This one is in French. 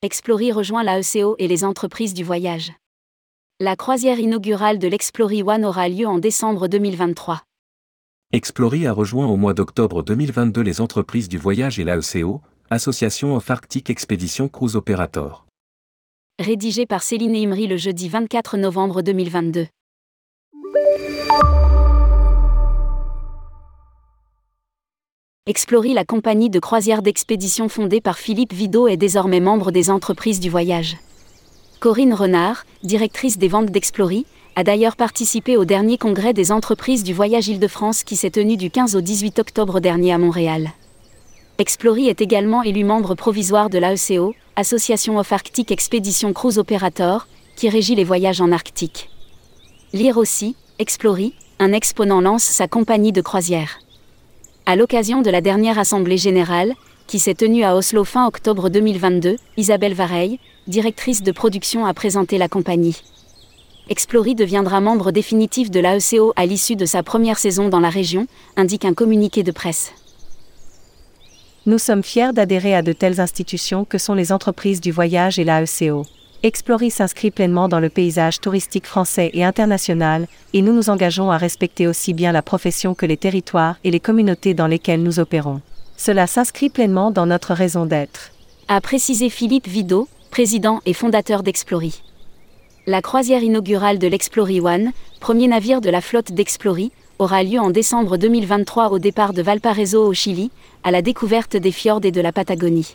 Explory rejoint la ECO et les entreprises du voyage. La croisière inaugurale de l'Explory One aura lieu en décembre 2023. Explory a rejoint au mois d'octobre 2022 les entreprises du voyage et l'AECO, Association of Arctic Expedition Cruise Operator. Rédigé par Céline Imri le jeudi 24 novembre 2022. Explory, la compagnie de croisière d'expédition fondée par Philippe Vidot, est désormais membre des entreprises du voyage. Corinne Renard, directrice des ventes d'Explory, a d'ailleurs participé au dernier congrès des entreprises du voyage Île-de-France qui s'est tenu du 15 au 18 octobre dernier à Montréal. Explory est également élu membre provisoire de l'AECO, Association of Arctic Expedition Cruise Operator, qui régit les voyages en Arctique. Lire aussi, Explory, un exponent lance sa compagnie de croisière. À l'occasion de la dernière Assemblée générale, qui s'est tenue à Oslo fin octobre 2022, Isabelle Vareille, directrice de production, a présenté la compagnie. Explory deviendra membre définitif de l'AECO à l'issue de sa première saison dans la région, indique un communiqué de presse. Nous sommes fiers d'adhérer à de telles institutions que sont les entreprises du voyage et l'AECO. Explory s'inscrit pleinement dans le paysage touristique français et international, et nous nous engageons à respecter aussi bien la profession que les territoires et les communautés dans lesquelles nous opérons. Cela s'inscrit pleinement dans notre raison d'être. A précisé Philippe Vidot, président et fondateur d'Explory. La croisière inaugurale de l'Explory One, premier navire de la flotte d'Explory, aura lieu en décembre 2023 au départ de Valparaiso au Chili, à la découverte des fjords et de la Patagonie.